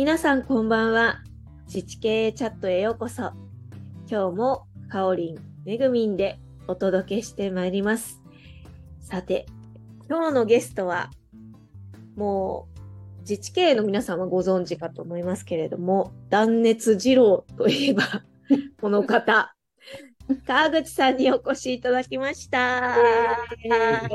皆さんこんばんは。自治経営チャットへようこそ。今日もかおりん、めぐみんでお届けしてまいります。さて、今日のゲストは、もう自治経営の皆さんはご存知かと思いますけれども、断熱二郎といえば、この方、川口さんにお越しいただきました。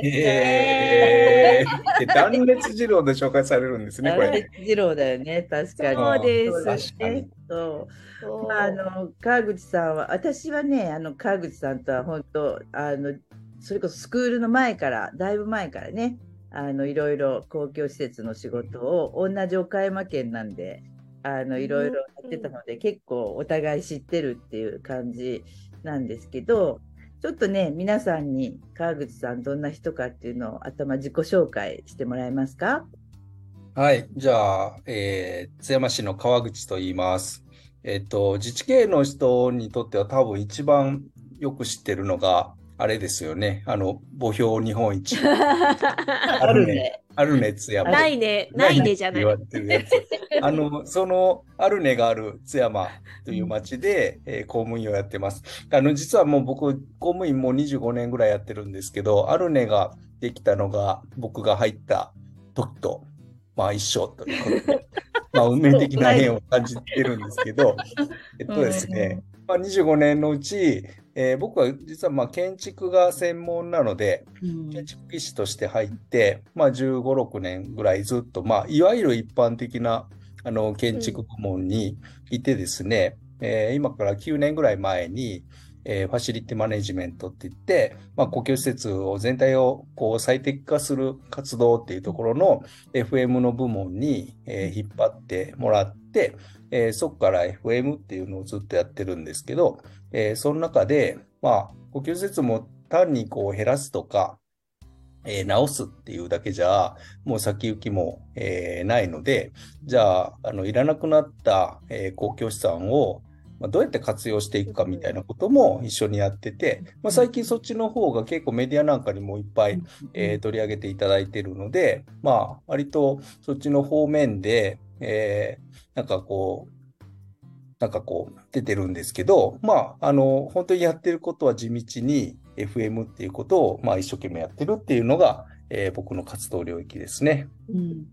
えー、断熱二郎で紹介されるんですね、これね。二郎だよね、確かに。そうですそうだ確かにね。そう。そうまあ、あの、川口さんは、私はね、あの、川口さんとは本当、あの、それこそスクールの前から、だいぶ前からね、あの、いろいろ公共施設の仕事を、同じ岡山県なんで、あの、いろいろやってたので、結構お互い知ってるっていう感じなんですけど、ちょっとね、皆さんに川口さんどんな人かっていうのを頭自己紹介してもらえますか？はい。じゃあ、えー津山市の川口と言います。えっと、自治系の人にとっては多分一番よく知ってるのが、あれですよね。あの、墓標日本一。あるね。あるね、津山。ないね、ないねじゃない言。われてるやつ。あの、その、アルネがある津山という町で、えー公務員をやってます。あの、実はもう僕、公務員もう25年ぐらいやってるんですけど、アルネができたのが僕が入った時と、まあ一緒ということで、まあ運命的な縁を感じてるんですけど、えっとですね、まあ25年のうち、えー僕は実はまあ建築が専門なので、うん。建築技師として入って、まあ、15、6年ぐらいずっと、まあ、いわゆる一般的なあの建築部門にいてですね、えー今から9年ぐらい前に、えーファシリティマネジメントって言って、まあ、公共施設を全体をこう最適化する活動っていうところの FM の部門に、えー引っ張ってもらって、えーそこから FM っていうのをずっとやってるんですけど、えーその中で、まあ、公共施設も単にこう減らすとか、えー直すっていうだけじゃ、もう先行きも、えーないので、じゃあ、あの、いらなくなった、えー公共資産を、まあ、どうやって活用していくかみたいなことも一緒にやってて、まあ、最近そっちの方が結構メディアなんかにもいっぱい、えー取り上げていただいてるので、まあ、割とそっちの方面で、えーなんかこう、なんかこう、出てるんですけど、まあ、あの、本当にやってることは地道に FM っていうことを、まあ、一生懸命やってるっていうのが、えー僕の活動領域ですね。うん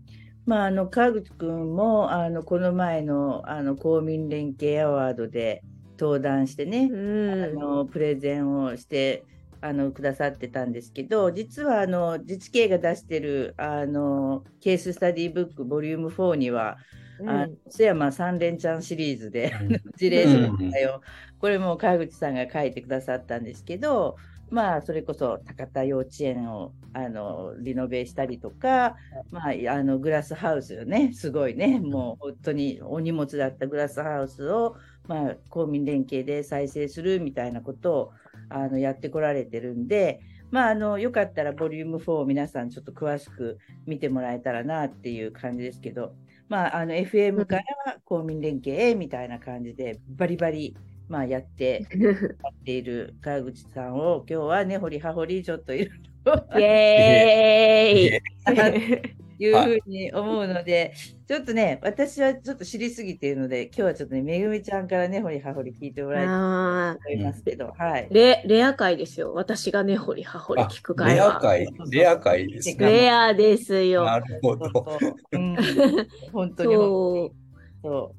まあ、あの川口君もあのこの前のあの公民連携アワードで登壇してね、うあん。のプレゼンをしてあのくださってたんですけど実はあの自治系が出してるあのケーススタディブックボリューム4には、あの津山三連チャンシリーズで事例紹介を、これも川口さんが書いてくださったんですけど、まあ、それこそ高田幼稚園をあのリノベしたりとか、まあ、あのグラスハウスよね、すごいね、もう本当にお荷物だったグラスハウスを、まあ、公民連携で再生するみたいなことをあのやってこられてるんで、まあ、あのよかったらボリューム4を皆さんちょっと詳しく見てもらえたらなっていう感じですけど、まあ、あの FM から公民連携へみたいな感じでバリバリ、まあ、やって やっている川口さんを今日はね、掘り葉掘りちょっといろいろ。イエーイ いうふうに思うので、ちょっとね、私はちょっと知りすぎているので、今日はちょっとね、めぐみちゃんからね、掘り葉掘り聞いてもらいたいとあ思いますけど、はいー。レレア回ですよ。私がねほりはほりあ聞く回は。レア会、レア会ですね。レアですよ。なるほど。うん、本当にそう。そ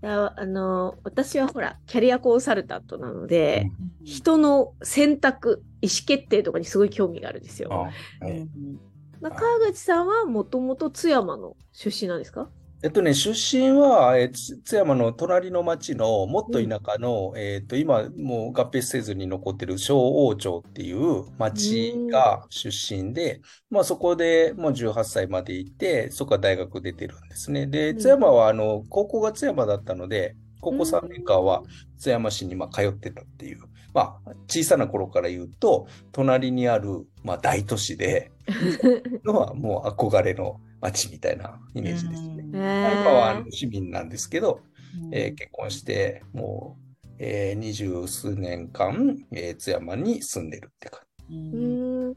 だあの私はほらキャリアコンサルタントなので、う。人の選択意思決定とかにすごい興味があるんですよ。あはうんいまあ、川口さんはもともと津山の出身なんですか？えっとね、出身は、え津山の隣の町のもっと田舎の、えっと、今もう合併せずに残ってる小王町っていう町が出身で、まあそこでもう18歳までいて、そこから大学出てるんですね。で、うん。津山はあの、高校が津山だったので、高校3年間は津山市にまあ通ってたっていう、まあ小さな頃から言うと、隣にあるまあ大都市で、のはもう憧れの街みたいなイメージですね。うん。は市民なんですけど、えー結婚して、もう、えー二十数年間、えー津山に住んでるって感ううん。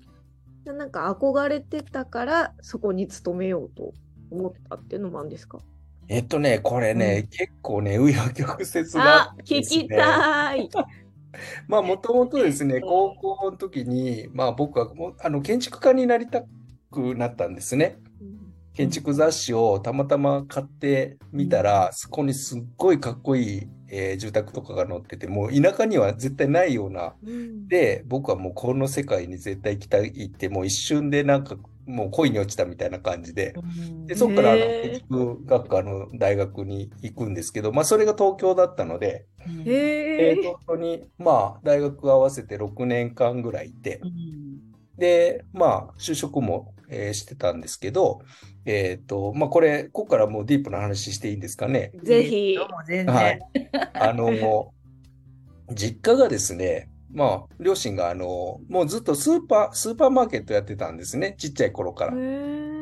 なんか憧れてたからそこに勤めようと思ったっていうのもあるんですか？えっとね、これね、結構ね、紆余曲折あな、聞き。たい。まあ、もともとですね、高校の時に、まあ、僕はもうあの建築家になりたくなったんですね。建築雑誌をたまたま買ってみたら、そこにすっごいかっこいい、えー住宅とかが載ってて、もう田舎には絶対ないような。うん。で、僕はもうこの世界に絶対行きたいって、もう一瞬でなんかもう恋に落ちたみたいな感じで、で、そこからあの建築学科の大学に行くんですけど、まあそれが東京だったので。東京にまあ大学合わせて6年間ぐらいいて、で、まあ、就職も、えーしてたんですけど、えっと、まあ、これ、ここからもうディープな話していいんですかね？ぜひ。は然い。あの、実家がですね、まあ、両親が、あの、もうずっとスーパー、スーパーマーケットやってたんですね、ちっちゃい頃から。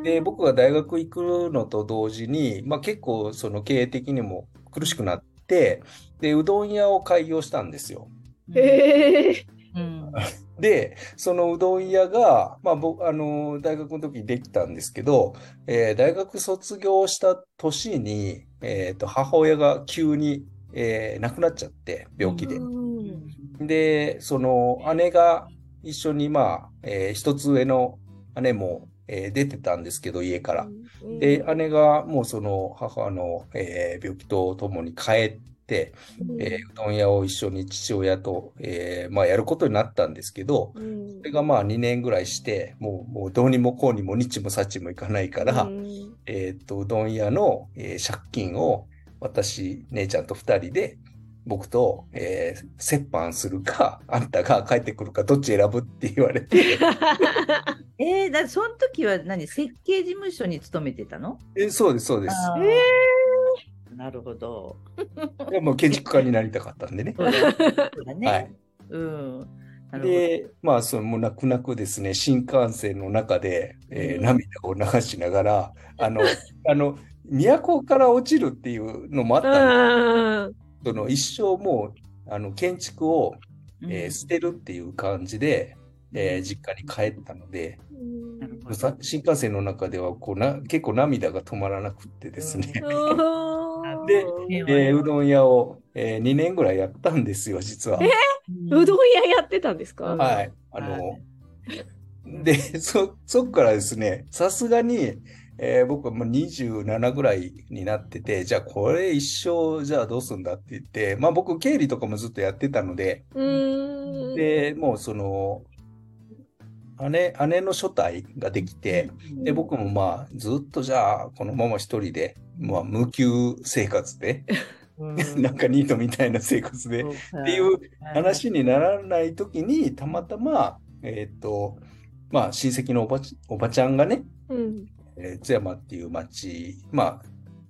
で、僕が大学行くのと同時に、まあ、結構、その経営的にも苦しくなって、で、うどん屋を開業したんですよ。へえ。うんで、そのうどん屋が、まあ、僕、あの、大学の時にできたんですけど、えー大学卒業した年に、えっと、母親が急に、えー亡くなっちゃって、病気で。うんで、その姉が一緒に、まあ、えー一つ上の姉も、えー出てたんですけど、家から。で、姉がもうその母の、えー病気とともに帰って、えーうどん屋を一緒に父親と、えーまあ、やることになったんですけど、うん。それがまあ2年ぐらいして、もう、もうどうにもこうにも日もさちもいかないから、うん。えーっと、うどん屋の、えー借金を私、姉ちゃんと2人で、僕と、えー折半するか、あんたが帰ってくるか、どっち選ぶって言われて、えー、だその時は何設計事務所に勤めてたの？えそうです、そうです。あーえなるほど。でもう建築家になりたかったんでね。そうだね。はい。うん。で、まあ、そのもう泣く泣くですね、新幹線の中で、えーうん涙を流しながら、あの、あの、都から落ちるっていうのもあったんですその一生もう、あの、建築を、えー捨てるっていう感じで、えー実家に帰ったので、なるほどさ新幹線の中ではこうな結構涙が止まらなくってですね、でえーうどん屋を、え2年ぐらいやったんですよ、実は。うどん屋やってたんですか？うんはい。あはの、で、そ、そっからですね、さすがに、えー僕はもう27ぐらいになってて、じゃあこれ一生、じゃあどうすんだって言って、まあ僕経理とかもずっとやってたので、うーん。で、もうその、姉、姉の初体ができて、で、僕もまあずっとじゃあこのまま一人で、まあ無給生活で、なんかニートみたいな生活で、っていう話にならないときに、たまたま、えっと、まあ、親戚のおばちおばちゃんがね、うん。えー津山っていう町、ま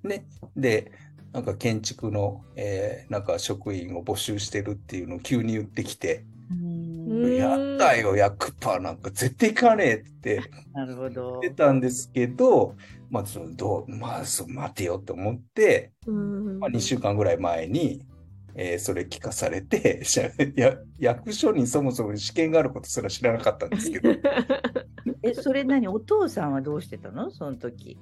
あ、ね、で、なんか建築の、えーなんか職員を募集してるっていうのを急に言ってきて、うん。やったよ、100%なんか絶対行かねえって なるほど。言ってたんですけど、まあ、そのどう、まあ、そう待てよって思って、うんまあ、2週間ぐらい前に、えーそれ聞かされて、や役所にそもそも試験があることすら知らなかったんですけど、え、それ何？お父さんはどうしてたの？その時。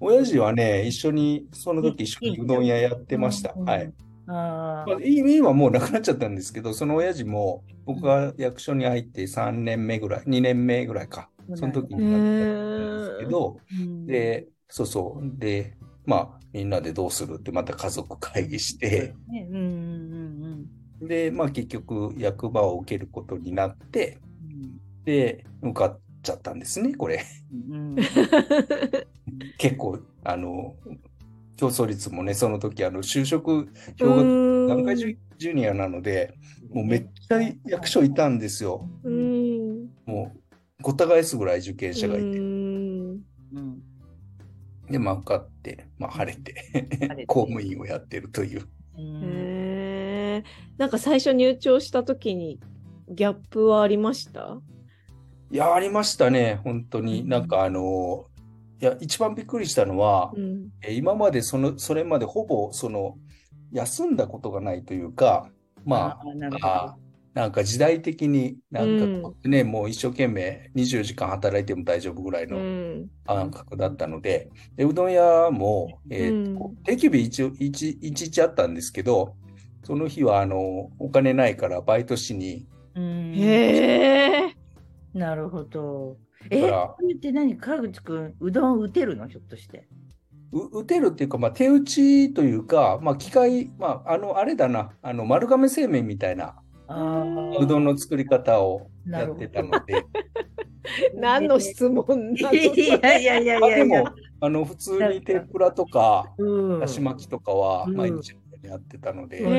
親父はね、一緒に、その時一緒にうどん屋やってました。うんはい。。あまあ、今はもうなくなっちゃったんですけど、その親父も僕が役所に入って3年目ぐらい、2年目ぐらいか、その時になったんですけど、あ。で、そうそう。で、まあ、みんなでどうするってまた家族会議して、ね、うんうんうんで、まあ結局役場を受けることになって、うんで、受かっちゃったんですね、これ。うん。結構、あの、競争率もね、その時、あの、就職う氷河ん段階ジュニアなので、もうめっちゃ役所いたんですよ。うん。もう、ごった返すぐらい受験者がいて。うんうんで、まあ、受かって、まあ、晴れて公務員をやってるという。うんへえ。なんか最初入庁した時にギャップはありました？いや、ありましたね、本当に。なんか、あの、いや、一番びっくりしたのは、うん。え今までその、それまでほぼ、その、休んだことがないというか、まあ、なんか時代的になんうんかね、もう一生懸命24時間働いても大丈夫ぐらいうのん。感覚だったので、でうどん屋も、えーと定休日一応一一日あったんですけど、その日はあのお金ないからバイトしに、うんへえ。なるほど。え、これって何？川口くん、うどん打てるの？ひょっとして。う打てるっていうか、まあ、手打ちというか、まあ、機械、まあ、あの、あれだな、あの丸亀製麺みたいな。あうどんの作り方をやってたので、何の質問なの いやいやいやいまあ、やいや。でも、あの普通に天ぷらとか、うん。だし巻きとかはうん。毎日やってたので、うん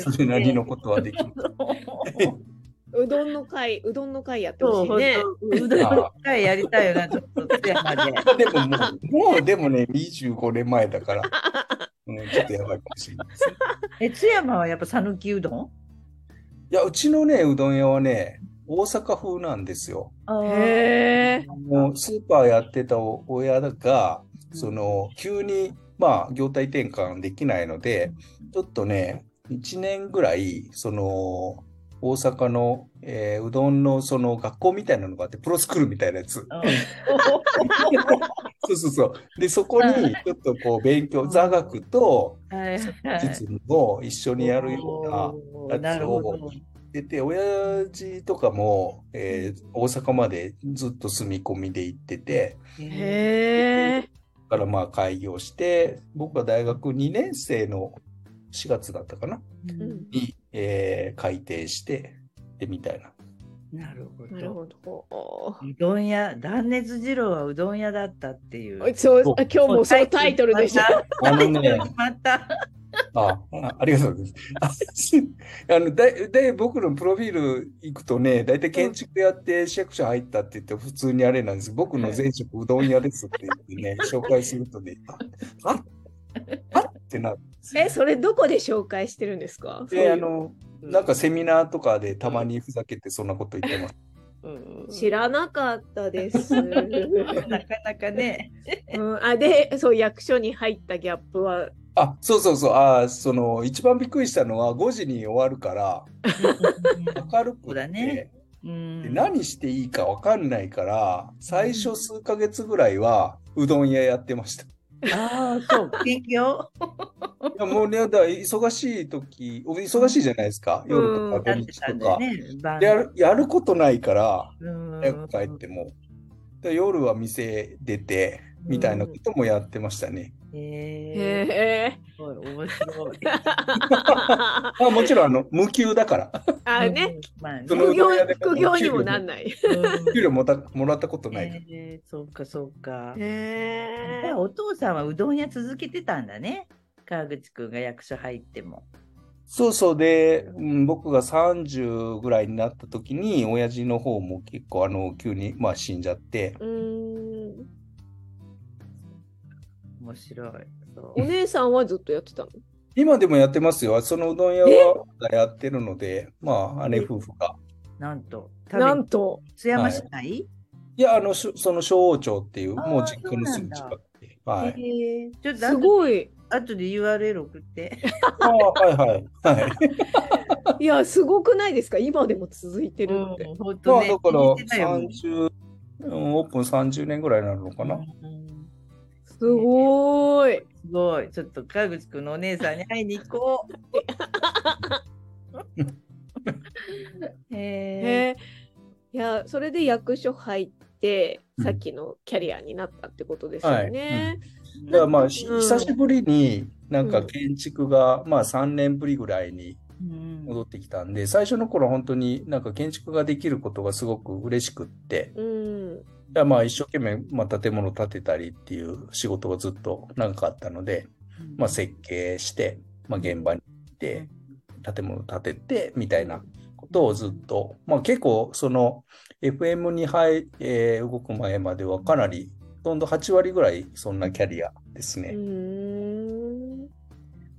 それなりのことはできる。え。うどんの会、うどんの会やってほしいね。当、うどんの会やりたいよな、ちょっと、津山で。でももう、もうでもね、25年前だから、うん、ちょっとやばいかもしれないですね。え、津山はやっぱ讃岐うどん？いや、うちのね、うどん屋はね、大阪風なんですよ。へえ。もうスーパーやってた親が、その、急に、まあ、業態転換できないので、ちょっとね、1年ぐらい、その、大阪の、えーうどんのその学校みたいなのがあって、プロスクールみたいなやつ。そうそうそう。で、そこにちょっとこう勉強、座学と実務を一緒にやるような、おーなるほど。でて、親父とかも、えー大阪までずっと住み込みで行ってて、へえ。だからまあ開業して、僕は大学2年生の4月だったかな？うんに、えー開店して、で、みたいな。なるほなるど。ほど。うどん屋、断熱二郎はうどん屋だったっていう。そう今日もそのタイトルでしょ。あのね、決まった。あ、あありがとうございます。ああの、だい、だい僕のプロフィール行くとね、大体建築やって市役所入ったって言って普通にあれなんです。僕の前職うどん屋ですって言ってね、紹介するとね、あ、あ、あってなる。え、それどこで紹介してるんですか？で、あの、なんかセミナーとかでたまにふざけてそんなこと言ってます。うん知らなかったです。なかなかね。うん、あで、そう、役所に入ったギャップは、あ、そうそうそう。あ、その、一番びっくりしたのは5時に終わるから、明るそうくて、だねうんで何していいか分かんないから、最初数ヶ月ぐらいはうどん屋やってました。いああ、そう、研究やもうね、だ忙しい時、忙しいじゃないですか。夜とか土日とか。ね。やる、やることないから、うん早く帰っても。で夜は店出て、みたいなこともやってましたね。へえ。すごい面白い。あもちろん、あの、無給だから。あ、ね、うん。まあねその副業うどん屋で、副業にもなんない。うん給料もたもらったことないから。えー、そうかそうか。へじゃあお父さんはうどん屋続けてたんだね。川口くんが役所入っても。そうそうで、うん、僕が30ぐらいになった時に、親父の方も結構あの、急に、まあ死んじゃって、うーん。面白い。そお姉さんはずっとやってたの？今でもやってますよ。そのうどん屋はやってるので、まあ姉夫婦が。うなんと、なんと。津山市内、いや、あの、しその小王町っていう、もう実家のすぐ近くで。はい。ちょっとす後ごい。後で URL 送って。ああ、はいはい。はい。いや、すごくないですか？今でも続いてるって。うん、本ま当ね。あだから聞いてたよ30、うんオープン30年ぐらいになるのかな。うんすごーい。すごい。ちょっと川口くんのお姉さんに会いに行こう。へえ。へえ。いや、それで役所入って、うんさっきのキャリアになったってことですよね。だからまあ、しうん久しぶりになんかうん建築が、まあ3年ぶりぐらいにうん戻ってきたんで、最初の頃本当になんか建築ができることがすごく嬉しくって、うん。いやまあ一生懸命、まあ、建物建てたりっていう仕事がずっと長かったので、まあ、設計して、まあ、現場に行って、建物建ててみたいなことをずっと、まあ、結構その FM に入、えー動く前まではかなり、ほとんど8割ぐらいそんなキャリアですね。うーん。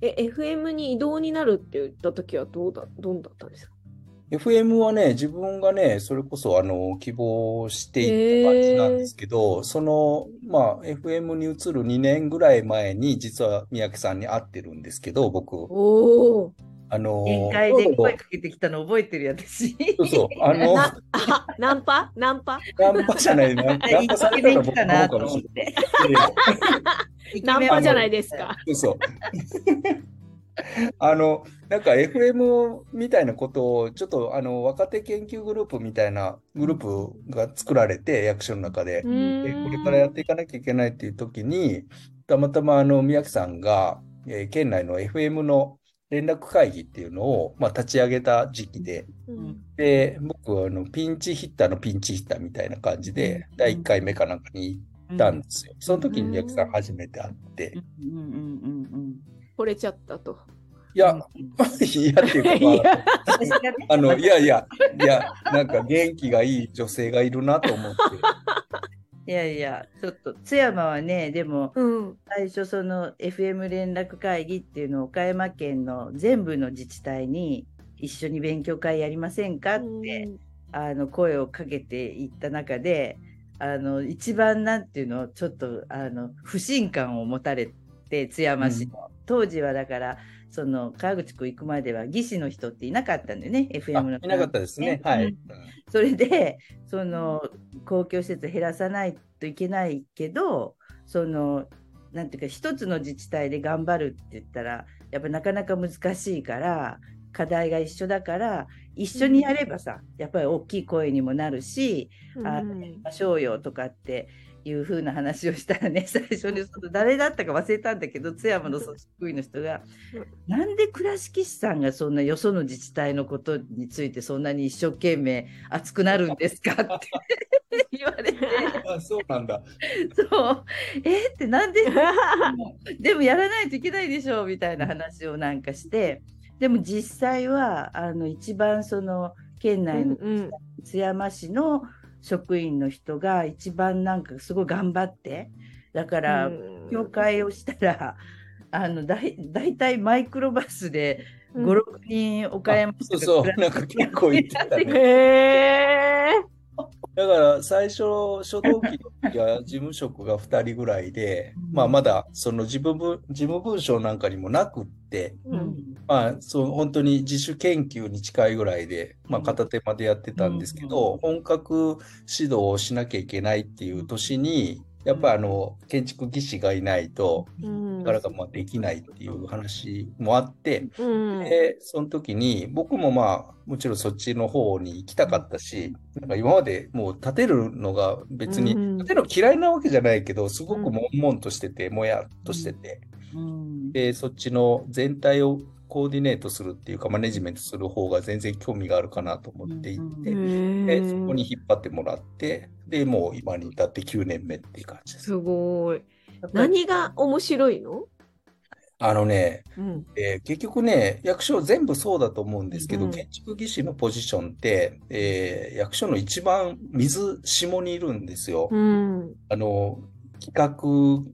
え、FM に移動になるって言った時はどうだ、どんだったんですか？FM はね、自分がね、それこそあの希望していった感じなんですけど、その、まあ、FM に移る2年ぐらい前に、実は三宅さんに会ってるんですけど、僕。おお。あのー限界で声かけてきたの覚えてる私。そうそう、あの、ナンパ？ナンパ？ナンパじゃないな、ナンパされたら僕の方かもし思って。れない。ナンパじゃないですか。そうそう。あの、なんか FM みたいなことを、ちょっとあの若手研究グループみたいなグループが作られて、役所の中で。でこれからやっていかなきゃいけないっていう時に、たまたまあの宮城さんが、えー県内の FM の連絡会議っていうのを、まあ、立ち上げた時期で、うん。で、僕はあのピンチヒッターのピンチヒッターみたいな感じで、第1回目かなんかに行ったんですよ。その時に宮城さん初めて会って、うん。うん。うん。うん惚れちゃったと。いや、うん いやっていうか、まああの、いやいや、いや、なんか元気がいい女性がいるなと思って。いやいや、ちょっと津山はね、でもうん。最初その FM 連絡会議っていうのを岡山県の全部の自治体に一緒に勉強会やりませんかって、あの声をかけていった中であの一番なんていうのちょっとあの不信感を持たれて津山市の、当時はだからその川口湖行くまでは技師の人っていなかったんだよね FM のあいなかったですね。はい。うん。それでその公共施設減らさないといけないけどそのなんていうか一つの自治体で頑張るって言ったらやっぱなかなか難しいから課題が一緒だから一緒にやればさやっぱり大きい声にもなるしあうん。やりましょうよとかっていう風な話をしたらね 最初にその誰だったか忘れたんだけど津山の組織委の人が「なんで倉敷市さんがそんなよその自治体のことについてそんなに一生懸命熱くなるんですか?」って言われて。あそうなんだ。「そうえ？ってなんででもやらないといけないでしょ」みたいな話をなんかしてでも実際はあの一番その県内のうん。津山市の職員の人が一番なんかすごい頑張ってだからうん教会をしたら あのだい大体マイクロバスでうん56人岡山市そうそう、なんか結構言ってたね。へえ。だから最初、初動期の時は事務職が2人ぐらいで、まあまだその事務文事務文章なんかにもなくって、うん。まあそう本当に自主研究に近いぐらいで、まあ片手間でやってたんですけど、本格指導をしなきゃいけないっていう年に、やっぱりあの建築技師がいないと、うん。なかなかまあできないっていう話もあって、うん。で、その時に僕もまあもちろんそっちの方に行きたかったし、なんか今までもう建てるのが別に、うん。建てるの嫌いなわけじゃないけど、すごく悶々としてて、もやっとしてて、うん。で、そっちの全体をコーディネートするっていうか、マネジメントする方が全然興味があるかなと思って行って、で、そこに引っ張ってもらって、で、もう今に至って9年目っていう感じです。すごい。何が面白いの？あのね、うんえー結局ね、役所全部そうだと思うんですけど、うん建築技師のポジションって、えー役所の一番水下にいるんですよ。うんあの、企画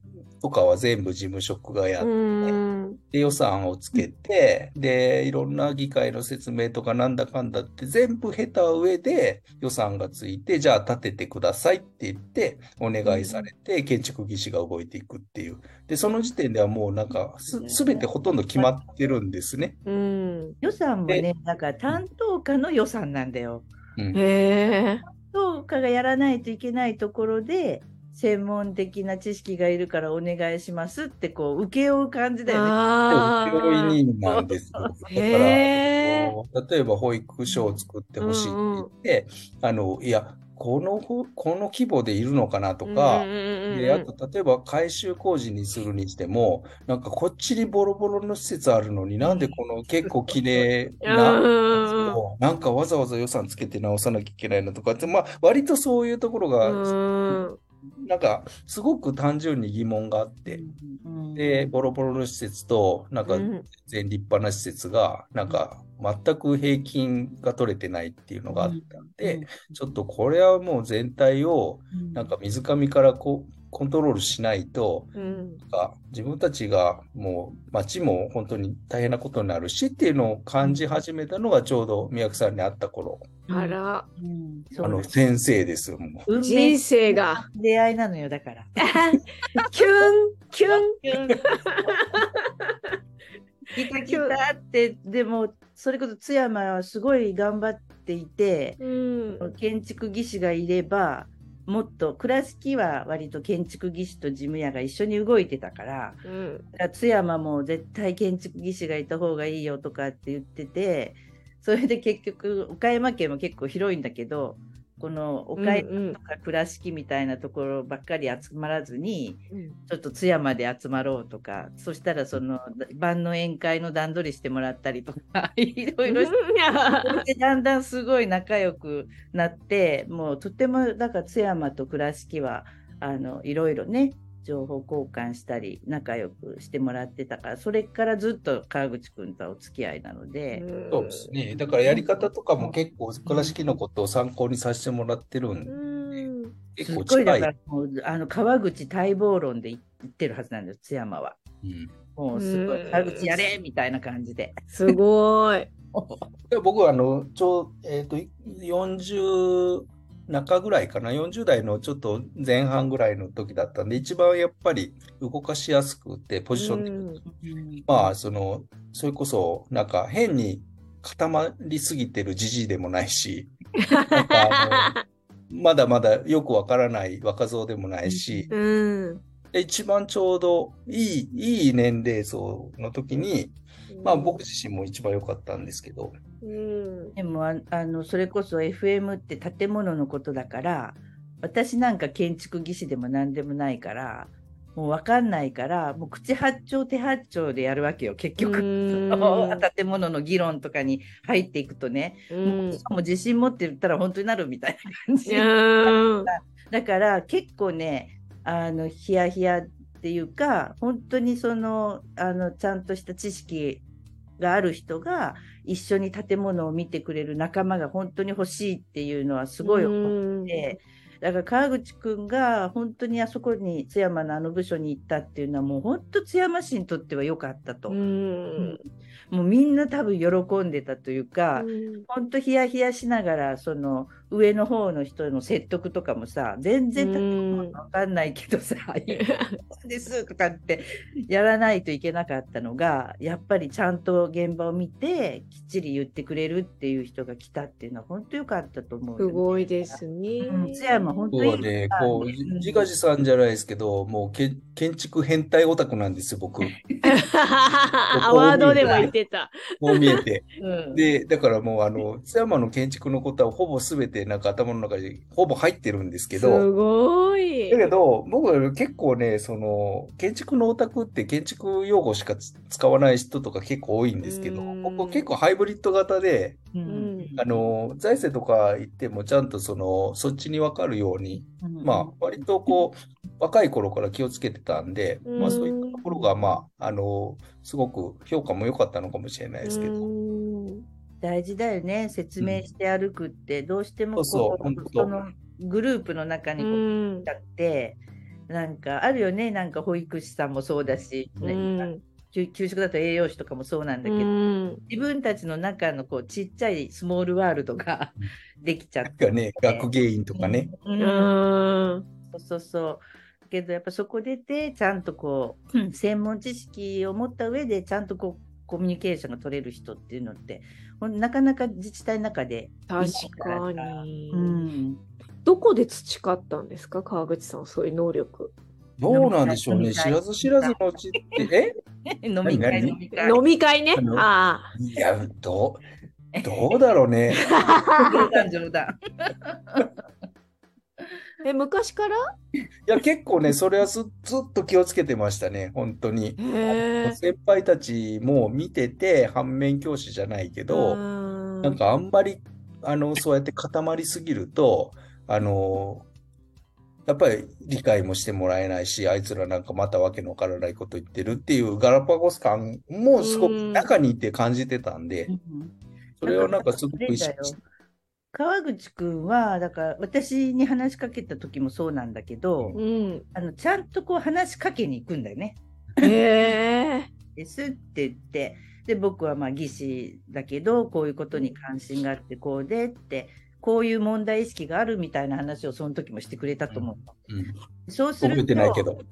とかは全部事務職がやっうんて予算をつけて、で、いろんな議会の説明とかなんだかんだって全部経た上で予算がついて、じゃあ建ててくださいって言ってお願いされて、建築技師が動いていくっていう。で、その時点ではもうなんかす、すべてほとんど決まってるんですね。うん予算もね、だから担当課の予算なんだよ。うんへえ。担当課がやらないといけないところで、専門的な知識がいるからお願いしますってこう請け負う感じだよね。あ請負人なんですよ。だから、例えば保育所を作ってほしいって言って、あの、いや、このほ、この規模でいるのかなとか、で、あと、例えば改修工事にするにしても、なんかこっちにボロボロの施設あるのになんでこの結構綺麗な、うん。なんかわざわざ予算つけて直さなきゃいけないのとかって、まあ、割とそういうところが、うんなんか、すごく単純に疑問があって、うんで、ボロボロの施設と、なんかうん。全立派な施設が、なんか全く平均が取れてないっていうのがあったんで、ちょっとこれはもう全体を、なんか水上からこうコントロールしないと、うん自分たちがもう街も本当に大変なことになるしっていうのを感じ始めたのがちょうど宮城さんに会った頃、あら、うんあの先生ですよ、もう。人生が。出会いなのよだから。キュン、キュン。来た来たってでもそれこそ津山はすごい頑張っていて、うん。建築技師がいればもっと倉敷は割と建築技師と事務屋が一緒に動いてたからうん。だから津山も絶対建築技師がいた方がいいよとかって言っててそれで結局岡山県も結構広いんだけどこの岡山とか倉敷みたいなところばっかり集まらずに、うん。ちょっと津山で集まろうとかそしたらその晩の宴会の段取りしてもらったりとか いろいろしてだんだんすごい仲良くなってもうとてもだから津山と倉敷はあのいろいろね情報交換したり仲良くしてもらってたからそれからずっと川口君とはお付き合いなので、そうですね。だからやり方とかも結構倉敷のことを参考にさせてもらってるうんん。結構すっごいだ近い。からもうあの川口待望論で言ってるはずなんです津山は。うんもうすごうんい川口やれみたいな感じで。すごい。で僕はあの、ちょう、えっ、と、40中ぐらいかな、40代のちょっと前半ぐらいの時だったんで、一番やっぱり動かしやすくて、ポジションまあ、その、それこそ、なんか変に固まりすぎてるじじいでもないし、なんかあの、まだまだよくわからない若造でもないし、うん。で一番ちょうどいい、いい年齢層の時に、まあ僕自身も一番良かったんですけど、うん。でもああのそれこそ FM って建物のことだから私なんか建築技師でも何でもないからもう分かんないからもう口八丁手八丁でやるわけよ結局。うん 建物の議論とかに入っていくとね、う。もうんもう自信持って言ったら本当になるみたいな感じ。うん だから結構ねあのヒヤヒヤっていうか本当にそのあのちゃんとした知識がある人が一緒に建物を見てくれる仲間が本当に欲しいっていうのはすごい思って、だから川口くんが本当にあそこに津山のあの部署に行ったっていうのはもう本当津山市にとっては良かったと、うん。もうみんな多分喜んでたというか、本当ヒヤヒヤしながらその上の方の人の説得とかもさ全然うんわかんないけどさ「いやそうです」とかってやらないといけなかったのがやっぱりちゃんと現場を見てきっちり言ってくれるっていう人が来たっていうのは本当良かったと思うすごいですね。うん津山本当にね、こう、うん自画自賛じゃないですけど、もうけ建築変態オタクなんですよ、僕。こアワードでも言ってた。う見えて。うんで、だからもう、あの、津山の建築のことはほぼ全てなんか頭の中にほぼ入ってるんですけすど、ごい。だ。けど、僕は結構ね、その、建築のオタクって建築用語しかつ使わない人とか結構多いんですけどうん、僕結構ハイブリッド型で、ううん。んあの、財政とか行ってもちゃんとその、そっちにわかるように、まあ、割とこう、若い頃から気をつけてたんで、うん。まあ、そういったところが、まあ、あの、すごく評価も良かったのかもしれないですけど、うん大事だよね。説明して歩くって、どうしてもこそうそう本当そのグループの中にこううん。だって、なんかあるよね、なんか保育士さんもそうだし、ねうん。給給食だと栄養士とかもそうなんだけど、うん。自分たちの中のこうちっちゃいスモールワールドが できちゃって。がね、学芸員とかね、うん。うん。そうそうそう。けどやっぱそこでてちゃんとこううん 専門知識を持った上でちゃんとこうコミュニケーションが取れる人っていうのってなかなか自治体の中で確かに、うん、どこで培ったんですか？川口さんそういう能力。どうなんでしょうね、知らず知らずのうちって、飲み会何？飲み会飲み会ね。あのあえいや、どう、どうだろうね。冗談冗談。あえ昔から？いや、結構ね、それはず、ずっと気をつけてましたね、本当に。先輩たちも見てて、反面教師じゃないけど、ななんかあんまり、あの、そうやって固まりすぎると、あの、やっぱり理解もしてもらえないし、あいつらなんかまたわけのわからないこと言ってるっていうガラパゴス感もすごくうん。中にいて感じてたんで、それをなんかすごく意識して、川口くんはだから私に話しかけた時もそうなんだけど、うんあのちゃんとこう話しかけに行くんだよね。へえ ですって言ってで僕はまあ技師だけどこういうことに関心があってこうでってこういう問題意識があるみたいな話をその時もしてくれたと思う。うんそうすると覚えてないけど。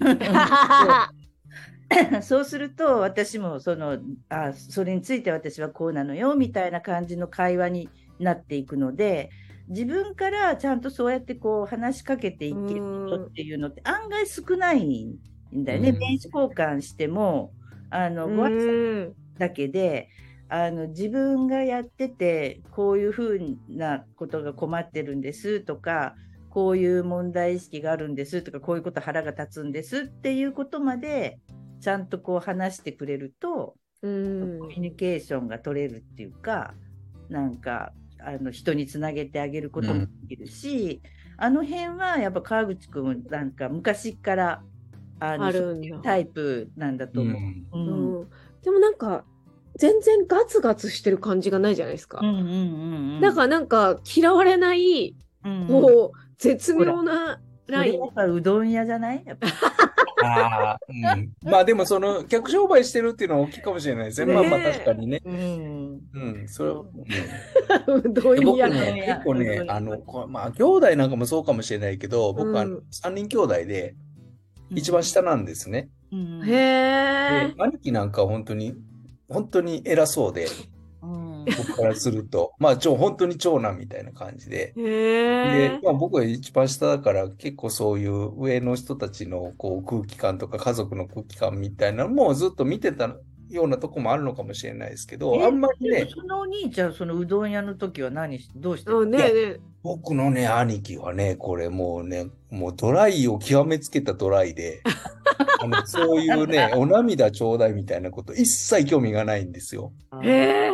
そうすると私もそのあそれについて私はこうなのよみたいな感じの会話になっていくので自分からちゃんとそうやってこう話しかけていける人っていうのって案外少ないんだよね。うん。名刺交換してもあのご挨拶だけであの自分がやっててこういうふうなことが困ってるんですとかこういう問題意識があるんですとかこういうこと腹が立つんですっていうことまでちゃんとこう話してくれるとうん。コミュニケーションが取れるっていうかなんかあの人につなげてあげることもできるし、あの辺はやっぱ川口君なんか昔からあのあるんだ。タイプなんだと思う。うんうんうんでもなんか全然ガツガツしてる感じがないじゃないですか。うんうんうんうんだからなんか嫌われない、うんうんこう絶妙なラインや。っぱうどん屋じゃない？やっぱ ああ、うん。まあでもその客商売してるっていうのは大きいかもしれないですね。まあまあ確かにね。うんうん、それ、う。ん。うどん。僕屋。ね、結構ね、あの、こまあ、兄弟なんかもそうかもしれないけど、僕、あのうん、3人兄弟で、一番下なんですね。うん。へでえ。兄貴なんかは本当に、本当に偉そうで、うん。僕からすると、まあ、長本当に長男みたいな感じで、へでえ、。まあ、僕は一番下だから、結構そういう上の人たちのこう空気感とか家族の空気感みたいなのもずっと見てたようなとこもあるのかもしれないですけど、えあんまりね、そのお兄ちゃんそのうどん屋の時は何しどうしてうんねえねえ。僕のね、兄貴はね、これもうね、もうドライを極めつけたドライで、あのそういうね、お涙ちょうだいみたいなこと一切興味がないんですよ。へえ。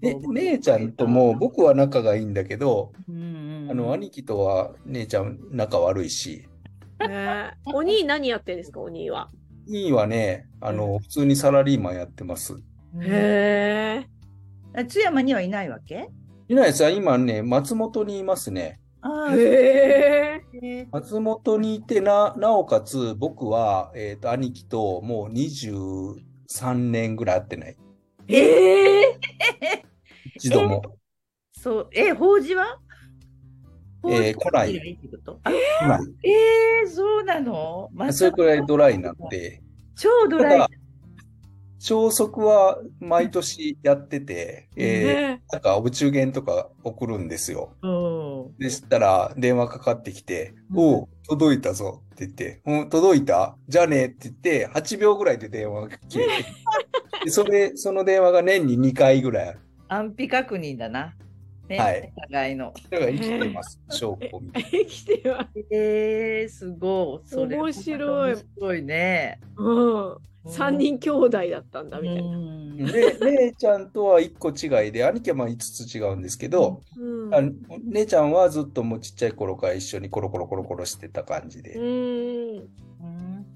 で、姉ちゃんとも僕は仲がいいんだけど、うんうんあの、兄貴とは姉ちゃん仲悪いし、へえお兄何やってんですか、お兄は。兄はね、あの、普通にサラリーマンやってます。うんへえ。あ津山にはいないわけ？いないですよ、今ね、松本にいますね。ああへえ。へ松本にいてな、なおかつ僕は、えっと、兄貴ともう23年ぐらい会ってない。ええ。一度も。そうえ法事は？えー来。ないってこと？あ今。えー、そうなの？まそれくらいドライになって、超ドライ。ただ、消息は毎年やってて、えーね。なんかお中元とか送るんですよ。うん。でしたら電話かかってきて、うん。おう、届いたぞ。って言って、うん、届いた？じゃあねって言って、8秒ぐらいで電話が消えて、でそれ、その電話が年に2回ぐらいある。安否確認だな。ね、はい互いの。だから生きてます、証拠みたい生きては。えー、すごい。それ面白い面白いね。うん。三人兄弟だったんだみたいな。うんな。で、姉ちゃんとは1個違いで、兄貴はまあ5つ違うんですけど、うん。あ姉ちゃんはずっともうちっちゃい頃から一緒にコロコロコロコロしてた感じで。うん。うん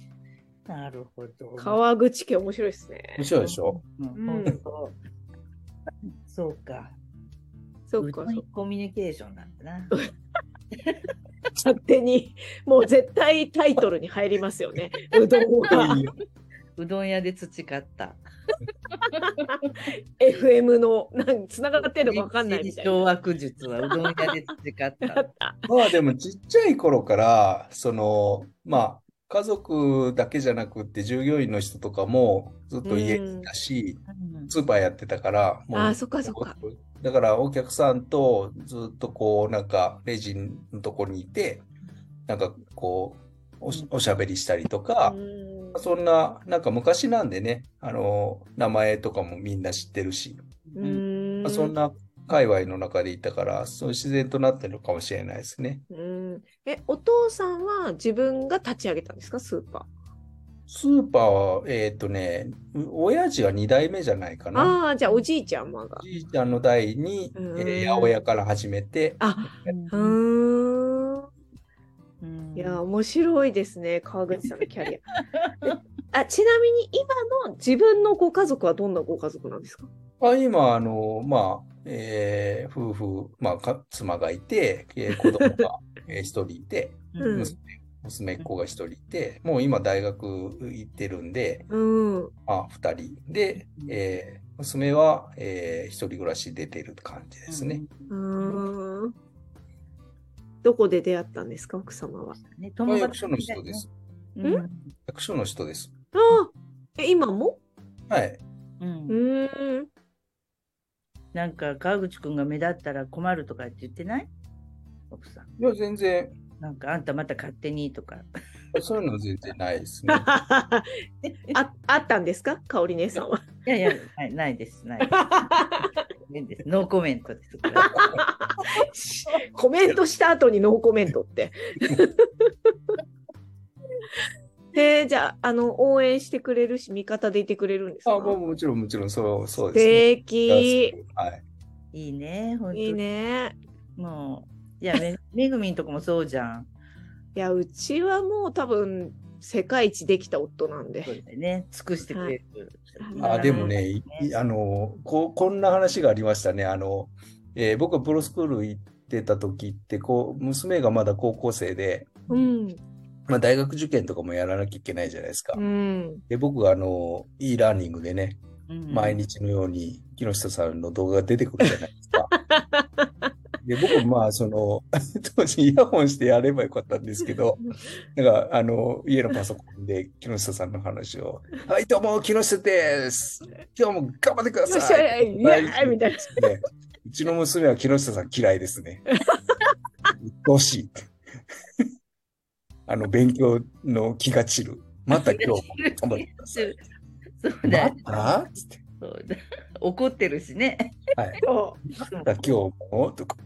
なるほど。川口家面白いですね。面白いでしょ？うんうんそうか。そっか、コミュニケーションなんだな。勝手に、もう絶対タイトルに入りますよね。うどんはうどん屋で培った。FM の、なんつながってるのかわかんないみたいな。小悪術はうどん屋で培っあた。った。まあでもちっちゃい頃から、その、まあ、家族だけじゃなくって従業員の人とかもずっと家にいたし、スーパーやってたから、もうあーそっかそっか。だからお客さんとずっとこう、なんかレジのとこにいて、なんかこう、おしゃべりしたりとか、うん。そんな、なんか昔なんでね、あの、名前とかもみんな知ってるし、うん。まあそんな界隈の中でいたから、そう自然となってるのかもしれないですね。うんえ、お父さんは自分が立ち上げたんですか、スーパスーパーは、えっとね、う親父が2代目じゃないかー。な。ああ、じゃあおじいちゃんまがお。じいちゃんの代に、えうんー八百屋から始めて、あ、うーん。うんいや、面白いですね、川口さんのキャリア。えあちなみに今の自分のご家族はどんなご家族なんですか？あ今、あの、まあ、えー夫婦、まあ、か妻がいて、えー子供がえー 一人いて、うん娘、娘っ子が一人いて、もう今大学行ってるんで、うん。まあ、二人で、えー娘は、えー一人暮らし出てる感じですね。うーん。どこで出会ったんですか、奥様は。ね、まあ友役所の人です。うん役所の人です。あえ今も？はい。うんうーん。なんか川口くんが目立ったら困るとかって言ってない？奥さん。いや、全然、なんかあんたまた勝手にとか。そういうの全然ないですね。ああったんですか？香織姉さんは。いやいや、ないないです。ないです。ノーコメントです。コメントした後にノーコメントって。へえじゃあ、あの、応援してくれるし、味方でいてくれるんですか？あ、もうもちろん、もちろん、そう、そう素ですね。敵。はい。いいね、本当に。いいね。もう、いや、め めぐみんとこもそうじゃん。いや、うちはもう多分、世界一できた夫なんで。そうだよね、尽くしてくれる。はいあ、でもね、あの、こう、こんな話がありましたね。あの、えー僕がプロスクール行ってた時って、こう、娘がまだ高校生で、うん。まあ、大学受験とかもやらなきゃいけないじゃないですかう。ん。で、僕があの、e ラーニングでね、うん毎日のように木下さんの動画が出てくるじゃないですか。で、僕、まあ、その、当時イヤホンしてやればよかったんですけど、なんか、あの、家のパソコンで木下さんの話を、はい、どうも、木下です。今日も頑張ってください。みたいな。ねうちの娘は木下さん嫌いですね。うっとうしい。あの、勉強の気が散る。また今日も頑張ってください。そうだよ、また？つって。そうだ。怒ってるしね。はい。そまた今日もとか、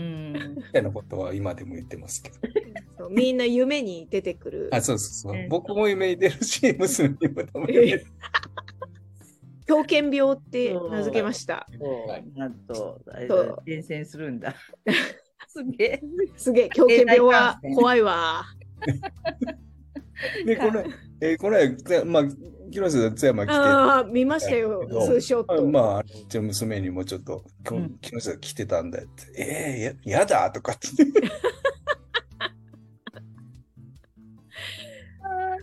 うん。みたいなことは今でも言ってますけど。うそうみんな夢に出てくる。あ、そうそうそうね。僕も夢に出るし、娘にもダメで。狂犬病って名付けました。そう、なんと、伝染するんだ。すげえ。すげえ、狂犬病は怖いわ。で、この、えーこの間、まあ、木下さん、津山来て、ああ、見ましたよ、ツーショット。まあ、うちの娘にもちょっと、こうん木下来てたんだって、ええや、やだとかって。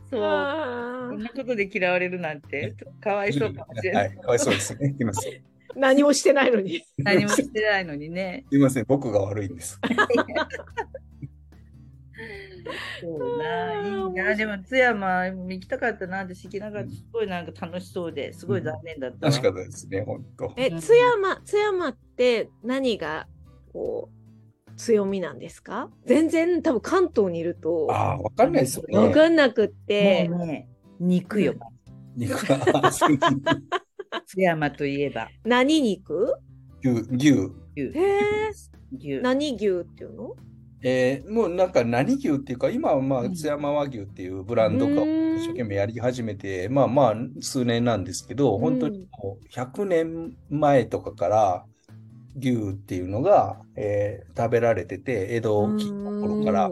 そう。あーこんなことで嫌われるなんて、かわいそうかもしれな。はいい、かわいそうですね。すいま。す 何もしてないのに。何もしてないのにね。いません。僕が悪いんです。そうな、いいな。でも、津山行きたかったなって行けなかった。すごいなんか楽しそうで、すごい残念だったわ。楽しかったですね、本当。え、津山、津山って何が、こう、強みなんですか？全然多分関東にいると、ああ、わかんないですよね。わかんなくって、もうね、肉よ。肉 津山といえば、何肉？牛、牛。牛。へえ、牛。何牛っていうの？えーもうなんか何牛っていうか、今はまあ、うん。津山和牛っていうブランドが一生懸命やり始めて、まあまあ、数年なんですけど、ん。本当にもう100年前とかから牛っていうのが、えー食べられてて、江戸期の頃から。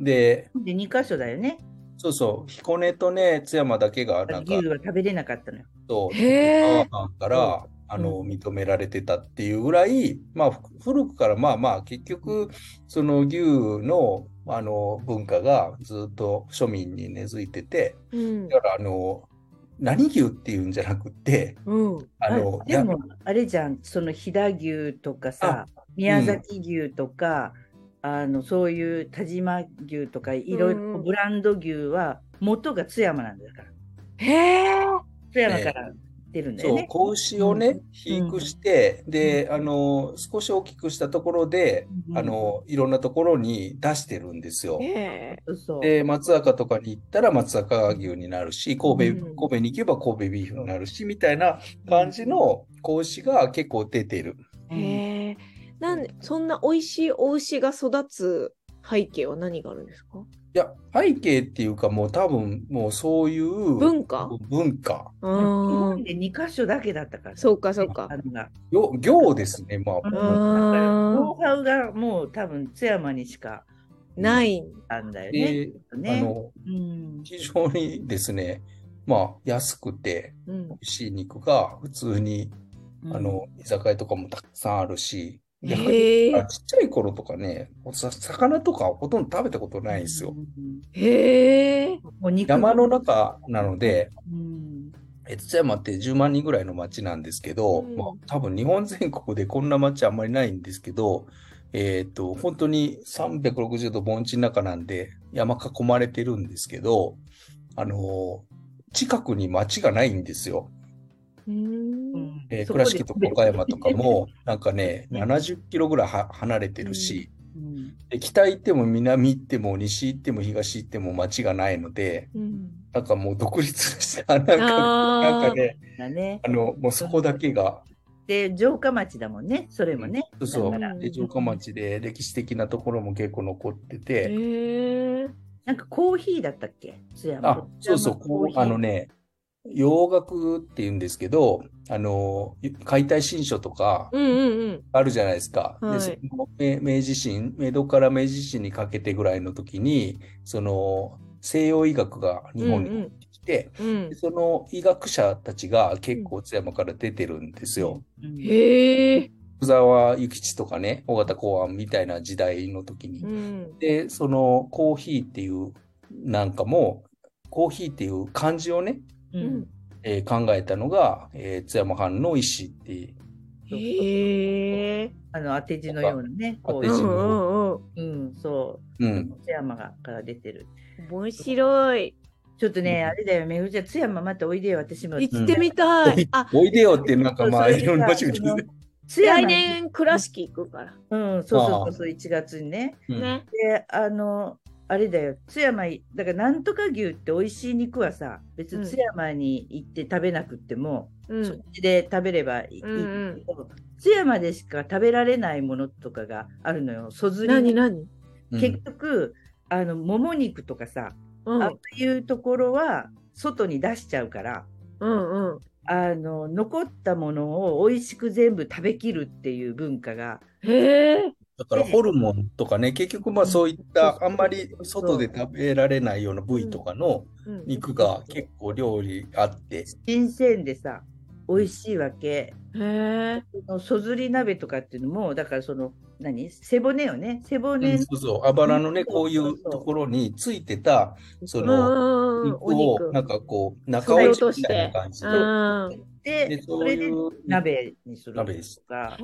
で、で、2箇所だよね。そうそう、彦根とね、津山だけがなんか、牛は食べれなかったのよ。そう。へー。から、あの、認められてたっていうぐらい、まあ、ふ古くからまあまあ、結局、その牛の、あの、文化がずっと庶民に根付いてて、うん。だから、あの、何牛っていうんじゃなくて、うん。あの、でも、あれじゃん、その飛騨牛とかさ、宮崎牛とか、あのそういう田島牛とか、いろいろうん。ブランド牛は、元が津山なんだから。へえ。津山から出るんだよそう、ね。子牛をね、肥育して、で、あの、少し大きくしたところで、うんあの、いろんなところに出してるんですよ。で、松坂とかに行ったら松坂牛になるし、神戸、うん神戸に行けば神戸ビーフになるし、みたいな感じの子牛が結構出てる。うん。へえ。なんで、そんな美味しいお牛が育つ背景は何があるんですか？いや、背景っていうかもう多分もうそういう文化？文化。う日ーん。本で2箇所だけだったから。そうか、そうかあ。のが。行行ですね、まあ。ノウハウがもう多分津山にしかない。あんだよね。で、あねの、うん非常にですね、まあ、安くてうん美。味しい肉が普通に、あの、居酒屋とかもたくさんあるし、ちっちゃい頃とかね、さ魚とかほとんど食べたことないんですよ。うんへえ。山の中なので、うんえ津山って10万人ぐらいの町なんですけど、うんまあ、多分日本全国でこんな町あんまりないんですけど、えっと、本当に360度盆地の中なんで山囲まれてるんですけど、あの、近くに町がないんですよ。うーん。えー倉敷と岡山とかも、なんかね、70キロぐらいは離れてるし、うんで北行っても南行っても西行っても東行っても町がないので、うん。なんかもう独立した、なんか、なんかね、だね。あの、もうそこだけが、で、城下町だもんね、それもね。そうそうで城下町で歴史的なところも結構残ってて、へえ。なんかコーヒーだったっけ？津山。あ、そうそう、あの。ね、洋楽って言うんですけど、あの、解体新書とかうんうんうん。あるじゃないですか。はいで、その明明治維新、江戸から明治維新にかけてぐらいの時に、その、西洋医学が日本に入ってきて、うんで。その医学者たちが結構津山から出てるんですよ。うんへえ。福沢諭吉とかね、尾形公安みたいな時代の時にう。ん。で、そのコーヒーっていうなんかも、コーヒーっていう漢字をね、ううんん。えー考えたのが、えー津山藩の医師っていう。へえ。あの当て字のようなね、こううん当て字のうんうん。うん、そう。うん。津山がから出てる。面白い。ちょっとね、うんあれだよ、めぐみちゃん、津山またおいでよ、私も。行ってみたい。あ、おいでよってなんかまあ、いろんなさ趣味ですね。津山来年倉敷行くから。うん、そうそうそうそう、1月にね。うんね。で、あの、あれだよ、津山い、だからなんとか牛って美味しい肉はさ、別に津山に行って食べなくっても、そっうん。ちで食べればいい,、うんうんけど、津山でしか食べられないものとかがあるのよ。そずり何何？うん結局、あの、もも肉とかさ、うん。ああいうところは外に出しちゃうから、うんうん。あの、残ったものを美味しく全部食べきるっていう文化が、へえ。だからホルモンとかね、結局まあそういったあんまり外で食べられないような部位とかのうん。肉が結構料理あって、新鮮でさ、美味しいわけ。へえ。そのそずり鍋とかっていうのも、だからその、何？背骨よね？背う骨ん、そうそう、あばらのね、こういうところについてた、その。肉お肉を、なんかこう、中落ちみたていな感じで、うん。で、で、それで鍋にするとか。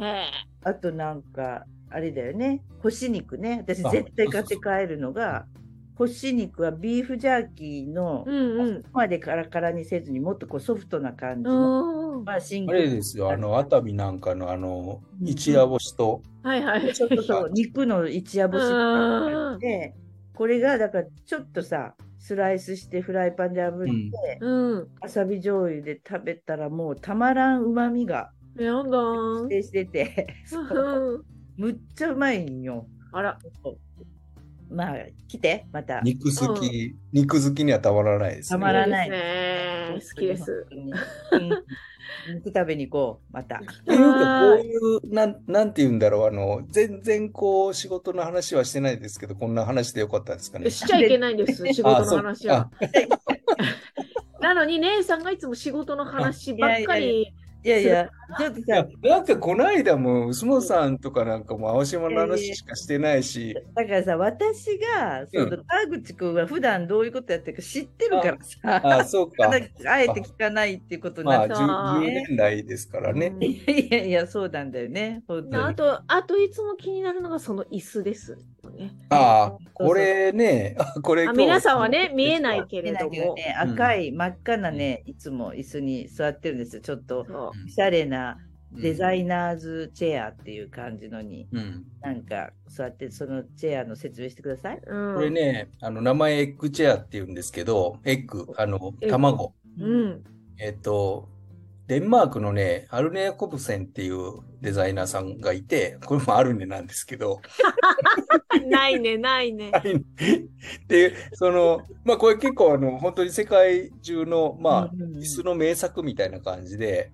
あとなんか、あれだよね、干し肉ね。私あ絶対買って帰るのが、干し肉はビーフジャーキーの、うんうん。そこまでカラカラにせずにもっとこうソフトな感じの、うん。まあ、シンあれですよ、あの、熱海なんかのあの、うん一夜干しと、はいはい。ちょっとそう、肉の一夜干しとかがあって、これがだからちょっとさ、スライスしてフライパンで炙って、うん。わさび醤油で食べたらもうたまらん旨味がやだ定してて、うん。むっちゃうまいんよ。あら。まあ、来て、また。肉好き、肉好きにはたまらないですたね。まらないね。好きです。うん。肉食べに行こう、また。っていうか、こういう、なん、なんて言うんだろう、あの、全然こう、仕事の話はしてないですけど、こんな話でよかったですかね。しちゃいけないんです、仕事の話は。あ なのに、姉さんがいつも仕事の話ばっかり。いやいや、ちょっとさ、なんかこの間も、薄本さんとかなんかも青島の話しかしてないし、だからさ、私が、そうの田口君は普段どういうことやってるか知ってるからさ、ああ、そうか。あえて聞かないっていうことにまあ、なって、10, 10年来ですからね。いやいやいや、そうなんだよね、本当に。あと、あといつも気になるのがその椅子です。ね、ああ、これね、あ これ皆さんはね、見えないけでれども。だけどね、赤い真っ赤なね、いつも椅子に座ってるんですよ。ちょっとそおしゃれなデザイナーズチェアっていう感じのに、うん。なんか座って、そのチェアの説明してください。う。うん、これね、あの、名前エッグチェアって言うんですけど、エッグ、あの卵。うん。えっと、デンマークのね、アルネ・コブセンっていうデザイナーさんがいて、これもアルネなんですけど、ないね、ないね。で、その、まあこれ結構あの、本当に世界中の、まあ、椅子の名作みたいな感じで、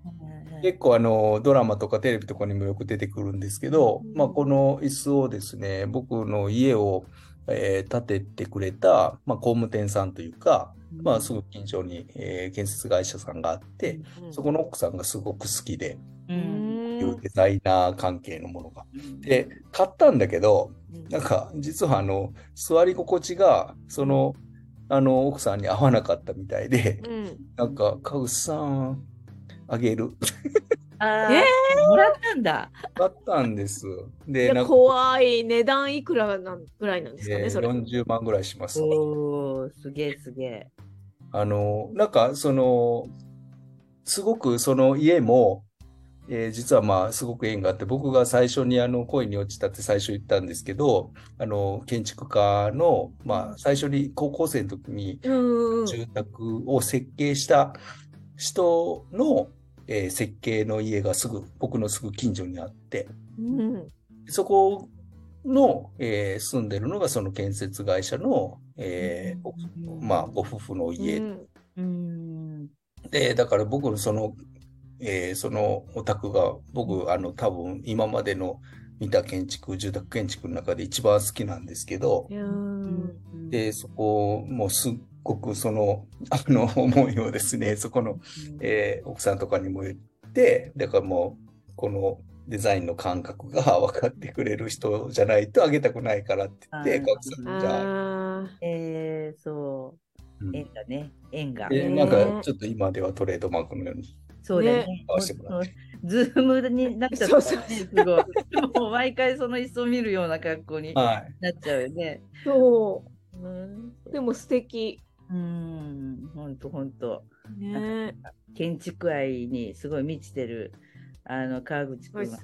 結構あの、ドラマとかテレビとかにもよく出てくるんですけど、まあこの椅子をですね、僕の家を、えー建ててくれた、まあ工務店さんというか、まあすぐ近所に、えー建設会社さんがあって、そこの奥さんがすごく好きで、ううんん。いうデザイナー関係のものが。で、買ったんだけど、なんか、実はあの、座り心地が、その、あの、奥さんに合わなかったみたいで、うん。なんか、カウスさん、あげる。あーえもらったんだ。買ったんです。いで、やなんか、怖い値段いくらなんぐらいなんですかね、えーそれ。40万ぐらいします。おー、すげえすげえ。あの、なんかその、すごくその家も、えー実はまあすごく縁があって、僕が最初にあの恋に落ちたって最初言ったんですけど、あの建築家の、まあ最初に高校生の時に住宅を設計した人の、えー設計の家がすぐ、僕のすぐ近所にあって、うん。そこの、えー住んでるのがその建設会社の、えーうん。まあご夫婦の家。うん。うん。で、だから僕のその、えーそのお宅が僕、あの、多分今までの見た建築、住宅建築の中で一番好きなんですけど、で、そこもすっごくその、あの、思いをですね、そこの、えー奥さんとかにも言って、だからもう、このデザインの感覚が 分かってくれる人じゃないとあげたくないからって言って、あー。奥さんじゃあ、あえー、そう。う。ん。縁がね、縁が。なんかちょっと今ではトレードマークのようにそうだね。合わせてもらって。ズームになっちゃったそうそうね、すごい。もう毎回その椅子を見るような格好になはい。っちゃうよね。ーそうん。う。でも素敵。うん、ほんとほんと。ね建築愛にすごい満ちてる、あの、川口君は。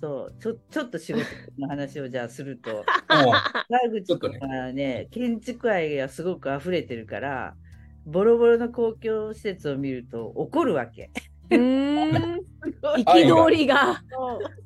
そう、ちょ、ちょっと仕事の話をじゃあすると、川口君はね、建築愛がすごく溢れてるから、ボロボロの公共施設を見ると怒るわけ。うーん。そう憤りが。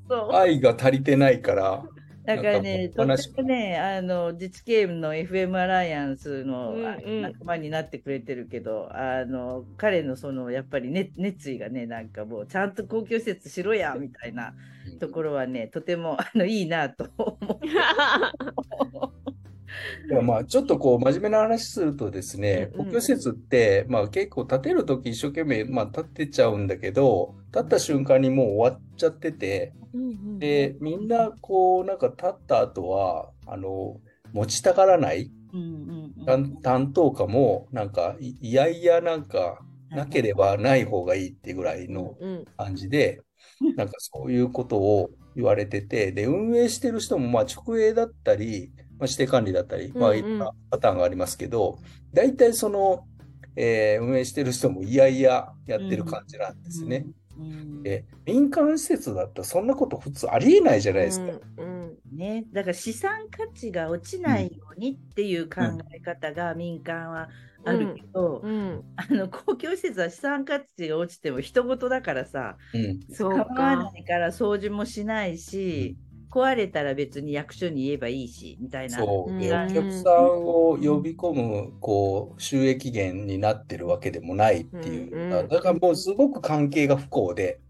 そう。愛が足りてないから、だからね、とってもね、あの自治系の FM アライアンスの仲間になってくれてるけど、あの彼のそのやっぱり、ね、熱意がね、なんかもうちゃんと公共施設しろやみたいなところはね、とてもあのいいなと思う。いやまあちょっとこう真面目な話するとですね、うんうん。公共施設って、まあ、結構建てるとき一生懸命、まあ、建てちゃうんだけど建った瞬間にもう終わっちゃっててでみんなこうなんか建った後はあの持ちたがらない担担当課もなんかいいやいやなんかなければない方がいいってぐらいのうん。感じで、なんかそういうことを言われてて、で、運営してる人もまあ直営だったり、まあ、指定管理だったり、まあうん。うんいろんなパターンがありますけど、大体その、えー運営してる人もいやいややってる感じなんですね。うんうん。で、民間施設だったらそんなこと普通ありえないじゃないですか。うんね、だから資産価値が落ちないようにっていう考え方が民間はあるけど、うん。あの公共施設は資産価値が落ちても人事だからさ、うん。そう構わかないから掃除もしないし、壊れたら別に役所に言えばいいしみたいな。そう。で、うんお客さんを呼び込む、こう、収益源になってるわけでもないっていう。うんだからもうすごく関係が不幸で、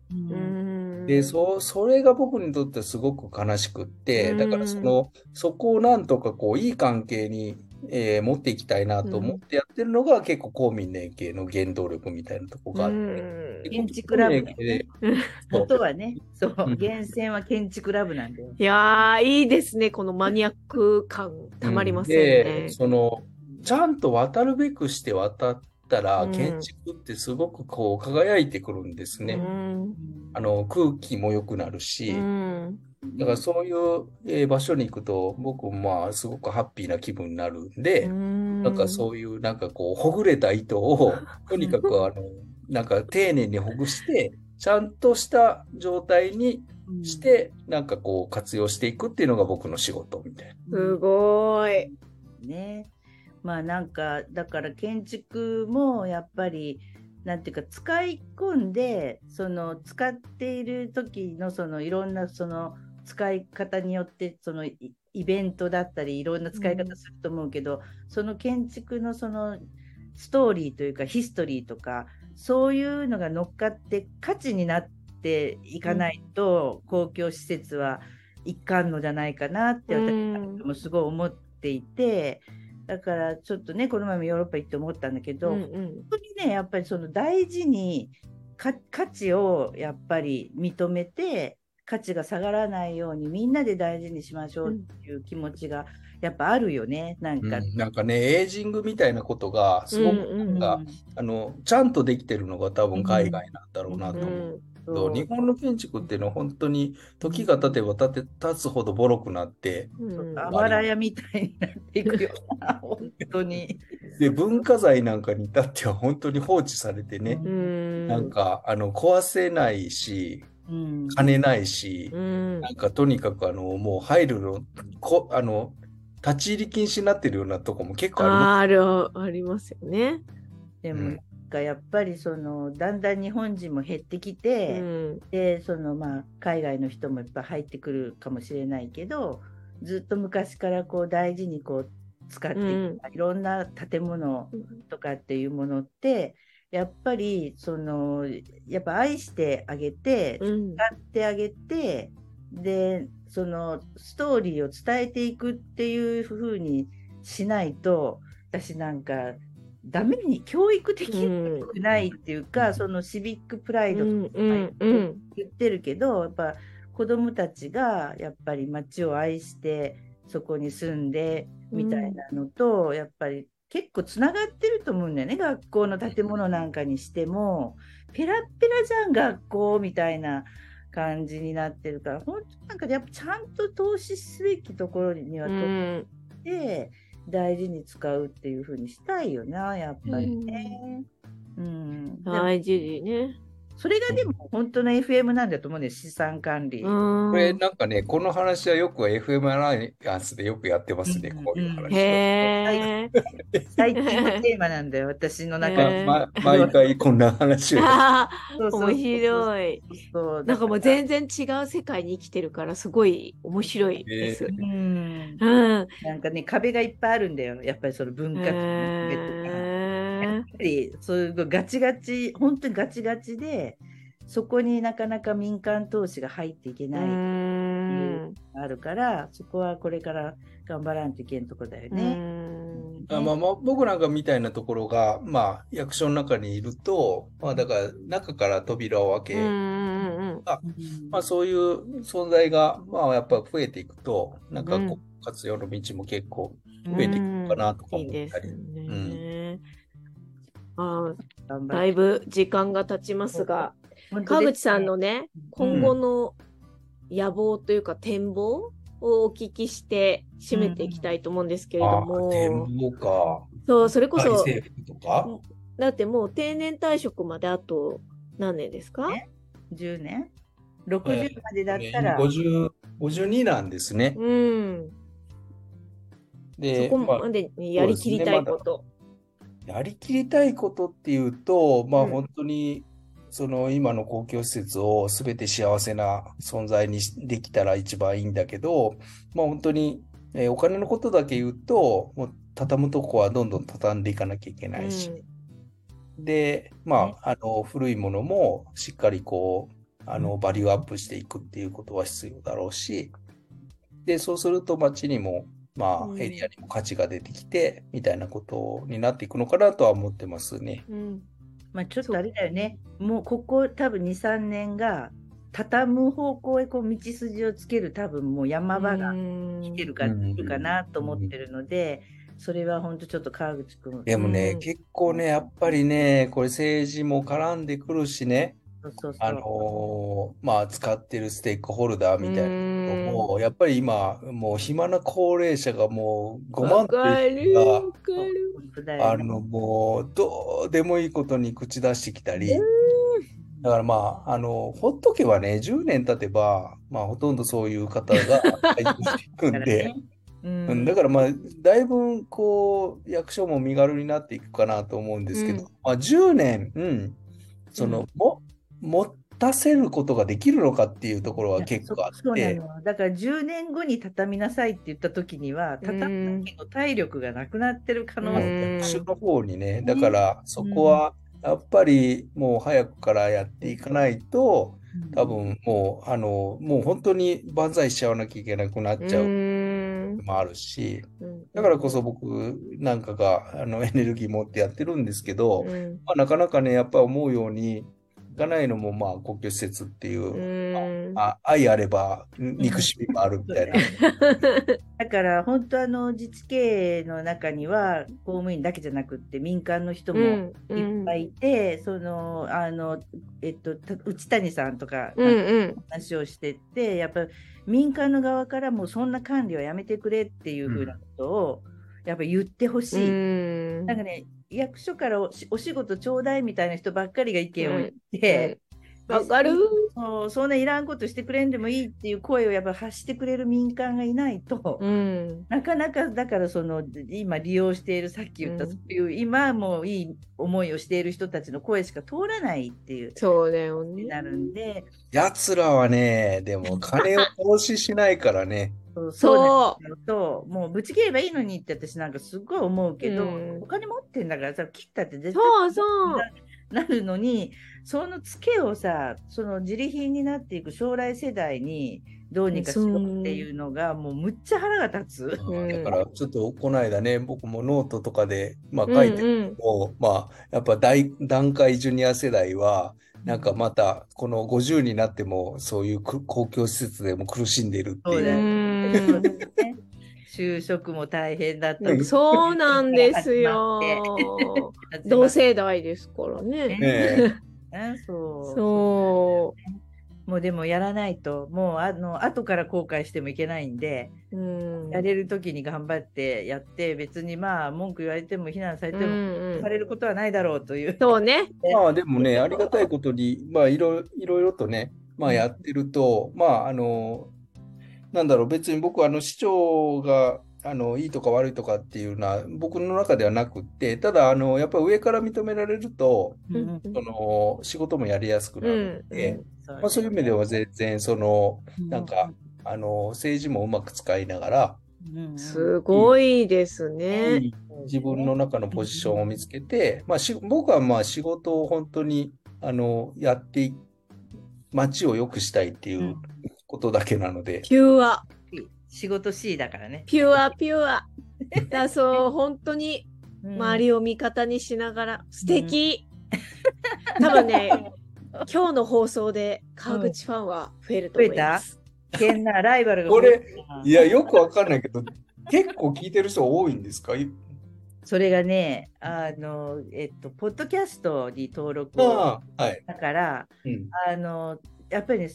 で、そ、それが僕にとってすごく悲しくって、だからその、そこをなんとかこう、いい関係に、えー持っていきたいなと思ってやってるのが、結構公民連携の原動力みたいなとこがあって。うん。で建築ラブ公民連携。でそう本当はね、そう、うん。源泉は建築ラブなんだよ。いやーいいですね。このマニアック感たまりませんで、ね。その、ちゃんと渡るべくして渡ったら、うん。建築ってすごくこう、輝いてくるんですね。うん。あの、空気も良くなるし、うんだからそういう、えー場所に行くと、僕まあ、すごくハッピーな気分になるんで、なんかそういう、なんかこう、ほぐれた糸を、とにかくあの、なんか丁寧にほぐして、ちゃんとした状態にして、なんかこう、活用していくっていうのが僕の仕事みたいな。すごい。ね。まあなんかだから建築もやっぱりなんていうか使い込んでその使っている時のそのいろんなその使い方によってそのイイベントだったりいろんな使い方すると思うけど、その建築のそのストーリーというかヒストリーとかそういうのが乗っかって価値になっていかないと、公共施設は一貫のじゃないかなって私うんもすごい思っていて、だからちょっとねこの前もヨーロッパ行って思ったんだけど、うん。本当にねやっぱりその大事にか価値をやっぱり認めて価値が下がらないようにみんなで大事にしましょうっていう気持ちがやっぱあるよね。なんか。うん。なんかね、エイジングみたいなことが、すごくうんうん。なんか、あの、ちゃんとできてるのが多分海外なんだろうなと思う。うん。そう。日本の建築っていうのは本当に時が経てば経て経つほどボロくなって、うん。あばら屋みたいになっていくよな本当に。で、文化財なんかに至っては本当に放置されてね、うん。なんか、あの、壊せないし、うん。金ないしう、ん。なんかとにかくあの、もう入るの、こ、あの、立ち入り禁止になってるようなとこも結構ああある、ありますよね。でもかやっぱりそのだんだん日本人も減ってきうて、ん。でそのまあ海外の人もいっぱい入ってくるかもしれないけどずっと昔からこう大事にこう使ってきたいろんな建物とかっていうものってやっぱりそのやっぱ愛してあげてうん。使ってあげてでそのストーリーを伝えていくっていう風にしないと私なんかダメに教育的くないっていうか、そのシビックプライドとうんうんうん言ってるけど、やっぱ子どもたちがやっぱり街を愛してそこに住んでみたいなのと、やっぱり結構つながってると思うんだよね学校の建物なんかにしてもペラッペラじゃん学校みたいな感じになってるから本当なんかやっぱちゃんと投資すべきところにはう投ん。資して大事に使うっていう風にしたいよなやっぱりね。うん、でも大事ね。それがでも本当の FM なんだと思うんです資産管理。うん。これなんかね、この話はよく FM アライアンスでよくやってますね、うんこういう話は。へえ。最近のテーマなんだよ、私の中で。毎回こんな話を。あそうそうそう面白い。そうなんかもう全然違う世界に生きてるからすごい面白いです。うん、うん。なんかね、壁がいっぱいあるんだよ、やっぱりその文化とか。っぱりそういうガチガチ、本当にガチガチで、そこになかなか民間投資が入っていけないのん。があるから、そこはこれから頑張らんといけんとこだようね。んあまあまあ、僕なんかみたいなところが、まあ、役所の中にいると、まあ、だから中から扉を開け、うんうんうんまあ、そういう存在が、まあ、やっぱ増えていくと、なんかうんこう活用の道も結構増えていくのかなとかいいで思ったり。すね。あだいぶ時間が経ちますが、本当です川口さんのね、うん今後の野望というか展望をお聞きして締めていきたいと思うんですけれどあも、展望か。そう、それこそ、大制服とか？だってもう定年退職まであと何年ですか？ね10年 ?60 までだったら、50 52なんですね。うん。そで、こまでにやりきりたいこと。やりきりたいことっていうと、まあうん。本当に、その今の公共施設を全て幸せな存在にしできたら一番いいんだけど、まあ本当に、えーお金のことだけ言うと、もう畳むとこはどんどん畳んでいかなきゃいけないし、で、まあ、あの、古いものもしっかりこう、あの、バリューアップしていくっていうことは必要だろうし、で、そうすると街にも、まうん。あ、エリアにも価値が出てきて、みたいなことになっていくのかなとは思ってますね。うん。うんまあ、ちょっとあれだよね、もうここ多分2、3年が、畳む方向へこう道筋をつける多分もう山場が来てるか,、うんるかなと思ってるので、それは本当ちょっと川口君。でもね、うん。結構ね、やっぱりね、これ政治も絡んでくるしね、そうそうそう。あのーまあ、使ってるステークホルダーみたいなも、やっぱり今、もう暇な高齢者がもう5わ万とかる。いあの、もう、どうでもいいことに口出してきたり、だからまあ、あの、ほっとけばね、10年経てば、まあ、ほとんどそういう方が入っていくんで。だからね、ううんん、だからまあ、だいぶ、こう、役所も身軽になっていくかなと思うんですけど、うん。まあ、10年、うん、その、も、持たせることができるのかっていうところは結構あって、だから10年後に畳みなさいって言った時には畳む時の体力がなくなってる可能まあ性うん。役所の方にね、だからそこは、やっぱりもう早くからやっていかないと、多分もう、あの、もう本当に万歳しちゃわなきゃいけなくなっちゃうもあるし、うん。だからこそ僕なん。かがあのエネルギー持ってやってるん。ですけど、うん。まあ、なかなかね、やっぱり思うようにいかないのも、まあ、公共施設っていうう、ん。あ愛あれば憎しみもあるみたいな。だから本当あの自治経営の中には公務員だけじゃなくって民間の人もうん。いっぱいいて、そのあのえっとた内谷さんとかうんうん。話をしてって、やっぱり民間の側からもうそんな管理はやめてくれっていうふうなことをやっぱ言ってほしい。うん。なんかね、役所からお仕事ちょうだいみたいな人ばっかりが意見を言って、わかる？そうそんないらんことしてくれんでもいいっていう声をやっぱ発してくれる民間がいないと、うん。なかなかだからその今利用しているさっき言った、うん。そういう今もいい思いをしている人たちの声しか通らないっていうそうだよね。なるんで、奴らはね、でも金を投資しないからね。そう。ともうぶち切ればいいのにって私なんかすごい思うけど、うん。お金持ってんだからさ切ったって絶対そうそう。なるのにそのツケをさそのジリ貧になっていく将来世代にどうにかしようっていうのがもうむっちゃ腹が立つ。うん。だからちょっとこの間ね、僕もノートとかで、まあ、書いてうんうんも、まあ、やっぱ大団塊ジュニア世代は、なんかまたこの50になってもそういうく公共施設でも苦しんでいるっていう。就職も大変だったりそうなんですよ。同世代ですからね。ね そうそもうでもやらないともうあの後から後悔してもいけないんで、う。うんやれる時に頑張ってやって別にまあ文句言われても非難されても、うんうんされることはないだろうという。そうね。まあでもね、ありがたいことに、まあいろいろいろとね、まあやってると、まああの、なんだろう、別に僕はあの市長が、あの、いいとか悪いとかっていうのは僕の中ではなくって、ただ、あの、やっぱり上から認められると、うんその、仕事もやりやすくなるので、そうまあそういう意味では全然、その、なんか、あの、政治もうまく使いながら、うんすごいですね。自分の中のポジションを見つけて、まあ、し僕はまあ仕事を本当にあのやってい街を良くしたいっていううんことだけなので、ピュア、仕事 C だからね。ピュア、ピュア。だそう、本当に 周りりを味方にしながら、素敵。多分ね、今日の放送で川口ファンは増えると思います。危険なライバルがこれ増えたいや、よくわかんないけど、結構聞いてる人多いんですか？いそれがね、あの、えっと、ポッドキャストに登録をはい。だから、うん、あの、やっぱりね、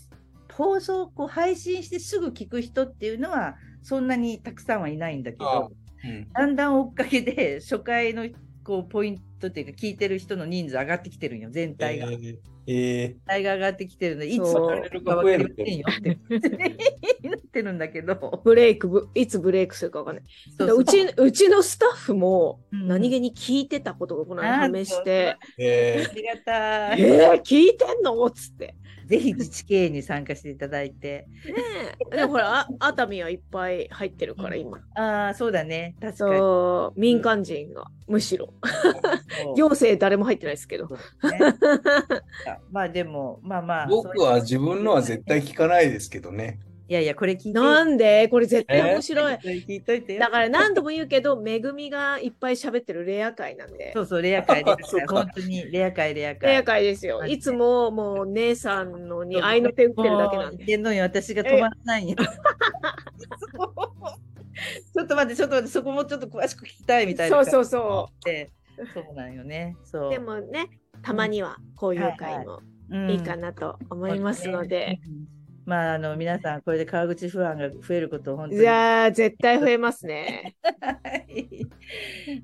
放送をこう配信してすぐ聞く人っていうのは、そんなにたくさんはいないんだけど、うん。だんだん追っかけで、初回のこうポイントっていうか、聞いてる人の人数上がってきてるんよ、全体が。えーえ全体が上がってきてるので、いつ分かるか分かりませんよって なってるんだけど、ブレイクぶ、いつブレイクするかわかんない。そうそううち、うちのスタッフもうん何気に聞いてたことがこの間判明して、ーえありがたい。えー、聞いてんの？っつって。ぜひ自治経営に参加していただいて。ねえ。でもほら、あ熱海はいっぱい入ってるから今。ああ、そうだね。確かに。そう、民間人が、むしろ。行政誰も入ってないですけど。ね まあでも、まあまあ。僕は自分のは絶対聞かないですけどね。いやいや、これ聞いて。なんで？これ絶対面白い。聞いといてよだから何度も言うけど、めぐみがいっぱい喋ってるレア会なんでそ。うそう、レア会、レア会。そうか本当にレア会、レア会。レア会ですよ。いつももう姉さんのに愛の手打ってるだけなんで。もう言ってんのに私が止まらないよ。ちょっと待って、ちょっと待って、そこもちょっと詳しく聞きたいみたいな。そうそうそで そうなんよね。そうう。でもね、たまにはこういう会もうんいいかなと思いますので。うんまあ、あの、皆さん、これで川口不安が増えることを本当いに。やー、絶対増えますね。はい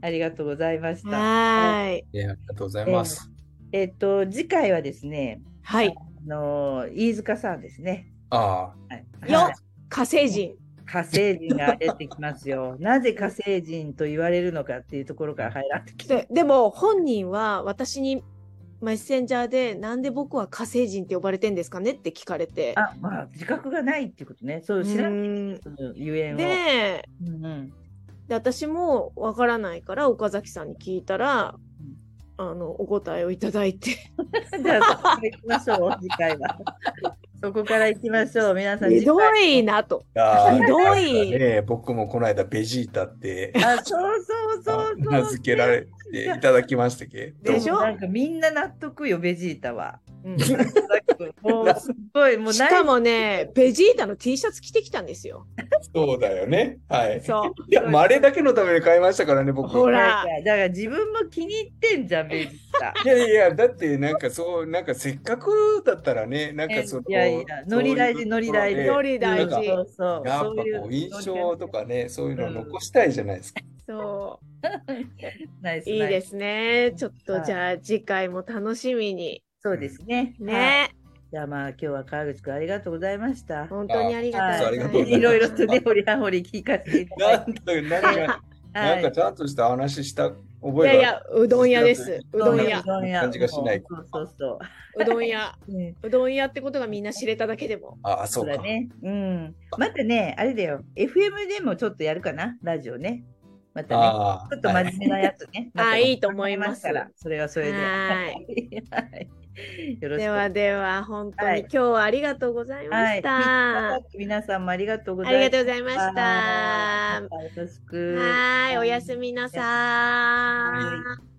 ありがとうございました。はーい。えーありがとうございます。えっと、次回はですね、はい。あの、飯塚さんですね。あはいよはい火星人。火星人が出てきますよ。なぜ火星人と言われるのかっていうところから入られてきて。ででも本人は私にメッセンジャーでなんで僕は火星人って呼ばれてんですかねって聞かれて。あ、まあ、自覚がないっていうことね。そう、知らない。ゆえんを。でうんうんで私もわからないから岡崎さんに聞いたら、あのお答えをいただいて じゃあ、そこから行きましょう、次回は。そこから行きましょう、皆さん。ひど次いなと。あ。ああひどいね、僕もこの間ベジータって回あ、そうそうそうそう。名付けられていただきましたけど。でしょ？なんかみんな納得よ、ベジータは。うん もうすっごい、もうしかもね、ベジータの T シャツ着てきたんですよ。そうだよね。はい。そう。いや、まああれだけのために買いましたからね、僕。ほらだから自分も気に入ってんじゃん、ベジータ。いやいや、だってなんかそう、なんかせっかくだったらね、なんかその、いやいやノリ大事ノリ大事ノリ大事そうそう。やっぱこう印象とかね、そういうのを残したいじゃないですか。そう。ナイス。いいで。すね。ちょっとはいじゃあ次回も楽しみに。そうですね。はい。ね。じゃあまあ今日は川口くんありがとうございました。本当にありがとうございます。いろいろとね、掘り葉掘り聞かせていただないんて。なんか、はいなんかちゃんとした話した覚えがいやいや、うどん屋です。うどん屋う。どん屋感じがしないそうそうそうどん屋。う。どん屋ってことがみんな知れただけでも。ああ、そうだね。うん。またね、あれだよ。FM でもちょっとやるかな、ラジオね。またね。ああ、ちょっと真面目なやつね。あいいと思いますから、それはそれで。は はい。よろしく。ではでは、本当はいに今日はありがとうございまはい。した。皆さんもありがとうござあいます。りがとうございました。はいよろしく。はい、おやすみなさーい。